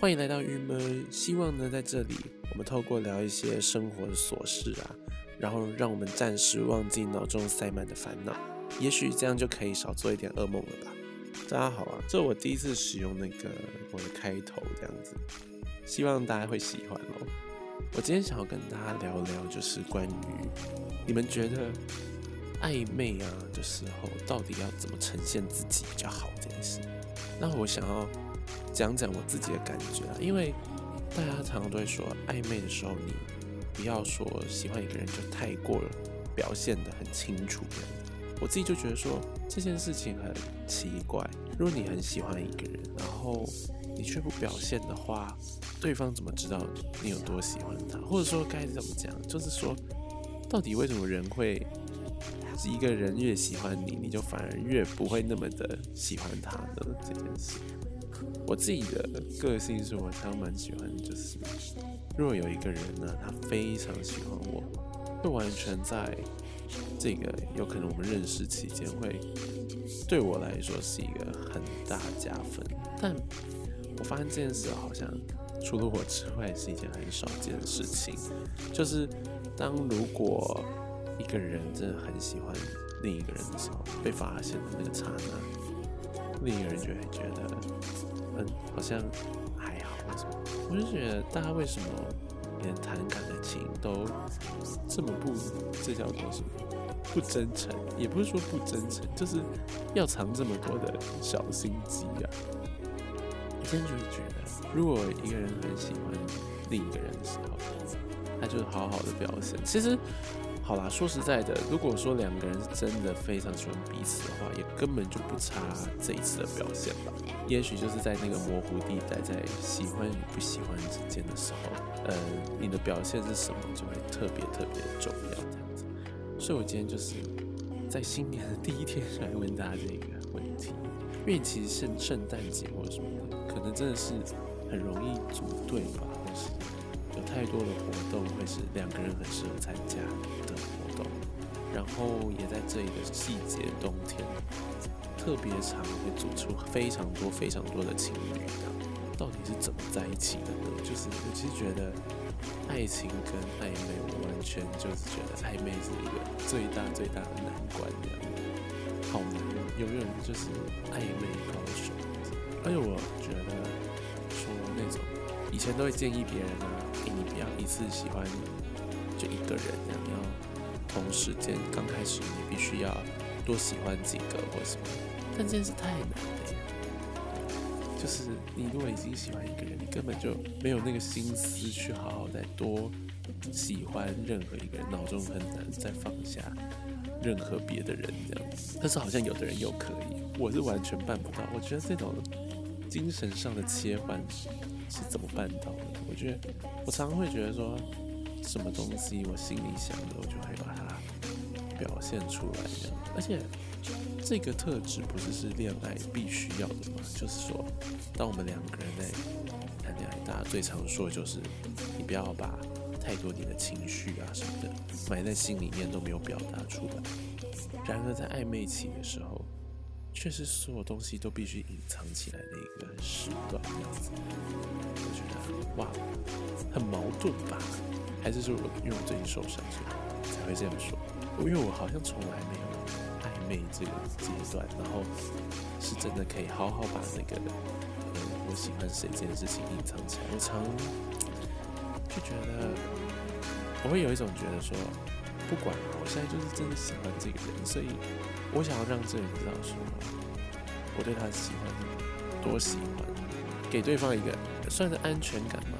欢迎来到郁闷。希望呢，在这里我们透过聊一些生活的琐事啊，然后让我们暂时忘记脑中塞满的烦恼，也许这样就可以少做一点噩梦了吧。大家好啊，这是我第一次使用那个我的开头这样子，希望大家会喜欢哦。我今天想要跟大家聊聊，就是关于你们觉得暧昧啊的时候，到底要怎么呈现自己比较好这件事。那我想要讲讲我自己的感觉啊，因为大家常常都会说，暧昧的时候你不要说喜欢一个人就太过了，表现的很清楚。我自己就觉得说这件事情很奇怪。如果你很喜欢一个人，然后你却不表现的话，对方怎么知道你有多喜欢他？或者说该怎么讲？就是说，到底为什么人会一个人越喜欢你，你就反而越不会那么的喜欢他呢？这件事，我自己的个性是我常蛮喜欢，就是如果有一个人呢，他非常喜欢我，会完全在这个有可能我们认识期间会对我来说是一个很大加分，但我发现这件事好像除了我之外是一件很少见的事情，就是当如果一个人真的很喜欢另一个人的时候，被发现的那个刹那，另一个人就会觉得，嗯，好像还好，为什么？我就觉得大家为什么连谈感情都这么不，这叫做什么？不真诚，也不是说不真诚，就是要藏这么多的小心机啊！我真的就是觉得，如果一个人很喜欢另一个人的时候，他就好好的表现。其实，好啦，说实在的，如果说两个人真的非常喜欢彼此的话，也根本就不差这一次的表现吧。也许就是在那个模糊地带，在喜欢与不喜欢之间的时候，呃，你的表现是什么，就会特别特别的重要，这样子。所以我今天就是在新年的第一天来问大家这个问题，因为其实圣圣诞节或者什么的，可能真的是很容易组队吧，或是有太多的活动会是两个人很适合参加的活动，然后也在这里的季节冬天特别常会组出非常多非常多的情侣，到底是怎么在一起的呢？就是我其实觉得。爱情跟暧昧，我完全就是觉得暧昧是一个最大最大的难关的，好难哦！有没有人就是暧昧高手？而且我觉得说那种以前都会建议别人啊，哎，你不要一次喜欢就一个人，这样要同时间刚开始你必须要多喜欢几个或什么，但这件事太难了。就是你如果已经喜欢一个人，你根本就没有那个心思去好好再多喜欢任何一个人，脑中很难再放下任何别的人这样。但是好像有的人又可以，我是完全办不到。我觉得这种精神上的切换是怎么办到的？我觉得我常常会觉得说，什么东西我心里想的，我就会把它表现出来这样，而且。这个特质不是是恋爱必须要的吗？就是说，当我们两个人在谈恋爱，大家最常说的就是，你不要把太多你的情绪啊什么的埋在心里面都没有表达出来。然而在暧昧期的时候，却是所有东西都必须隐藏起来的一个时段，样子。我觉得哇，很矛盾吧？还是说我因为我最近受伤，所以才会这样说？因为我好像从来没有。暧昧这个阶段，然后是真的可以好好把那个，呃，我喜欢谁这件事情隐藏起来。我常就觉得，我会有一种觉得说，不管了我现在就是真的喜欢这个人，所以我想要让这个人知道说，我对他喜欢多喜欢，给对方一个算是安全感嘛。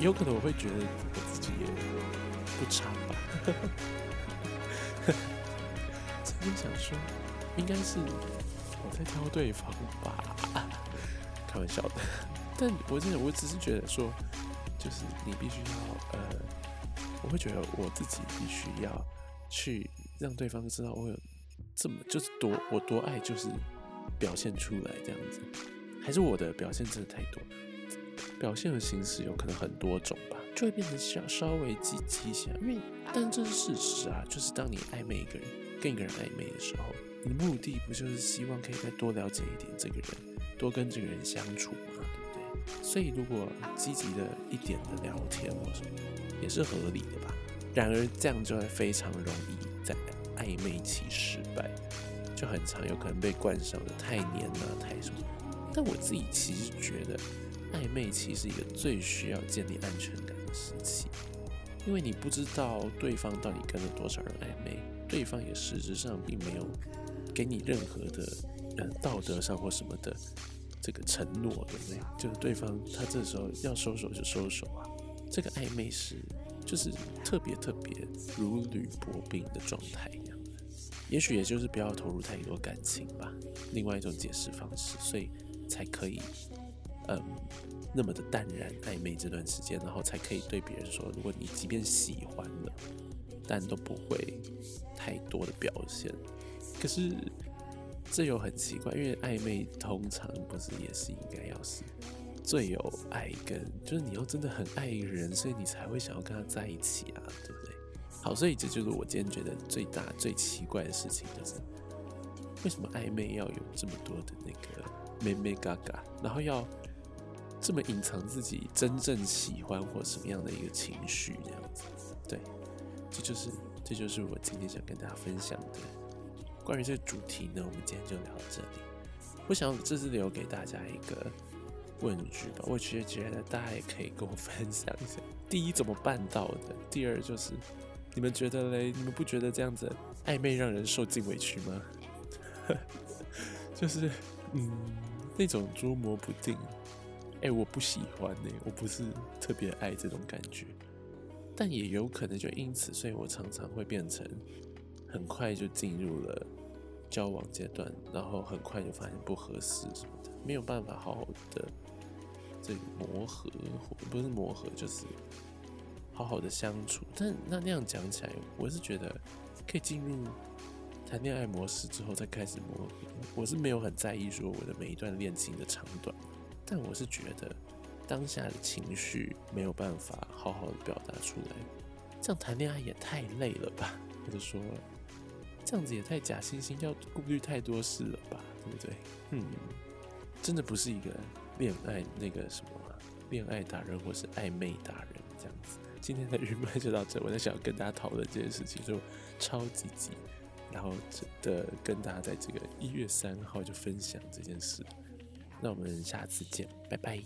有可能我会觉得我自己也不差吧。我想说，应该是我在挑对方吧，开玩笑的。但我真的，我只是觉得说，就是你必须要，呃，会觉得我自己必须要去让对方知道我有这么就是多我多爱，就是表现出来这样子。还是我的表现真的太多，表现的形式有可能很多种吧，就会变得小稍微积极一些。因为，但这是事实啊，就是当你暧昧一个人。跟一个人暧昧的时候，你的目的不就是希望可以再多了解一点这个人，多跟这个人相处吗？对不对？所以如果积极的一点的聊天或什么，也是合理的吧。然而这样就会非常容易在暧昧期失败，就很常有可能被冠上的太黏啊、太什么。但我自己其实觉得，暧昧期是一个最需要建立安全感的时期，因为你不知道对方到底跟了多少人暧昧，对方也实质上并没有给你任何的呃道德上或什么的这个承诺，对不对？就是对方他这时候要收手就收手，这个暧昧是就是特别特别如履薄冰的状态一样的，也许也就是不要投入太多感情吧，另外一种解释方式，所以。才可以，嗯，那么的淡然暧昧这段时间，然后才可以对别人说，如果你即便喜欢了，但都不会太多的表现。可是这又很奇怪，因为暧昧通常不是也是应该要是最有爱跟，就是你要真的很爱一个人，所以你才会想要跟他在一起啊，对不对？好，所以这就是我今天觉得最大最奇怪的事情，就是为什么暧昧要有这么多的那个。妹妹嘎嘎，然后要这么隐藏自己真正喜欢或什么样的一个情绪，这样子，对，这就是这就是我今天想跟大家分享的关于这个主题呢。我们今天就聊到这里。我想这是留给大家一个问句吧，我觉得觉得大家也可以跟我分享一下：第一，怎么办到的？第二，就是你们觉得嘞？你们不觉得这样子暧昧让人受尽委屈吗？就是嗯。那种捉摸不定，哎，我不喜欢呢，我不是特别爱这种感觉，但也有可能就因此，所以我常常会变成很快就进入了交往阶段，然后很快就发现不合适什么的，没有办法好好的这个磨合，不是磨合就是好好的相处。但那那样讲起来，我是觉得可以进入。谈恋爱模式之后再开始磨合，我是没有很在意说我的每一段恋情的长短，但我是觉得当下的情绪没有办法好好的表达出来，这样谈恋爱也太累了吧？我就说这样子也太假惺惺，要顾虑太多事了吧？对不对？嗯，真的不是一个人恋爱那个什么恋爱达人或是暧昧达人这样子。今天的预麦就到这，我在想要跟大家讨论这件事情，就超级急。然后真的跟大家在这个一月三号就分享这件事，那我们下次见，拜拜。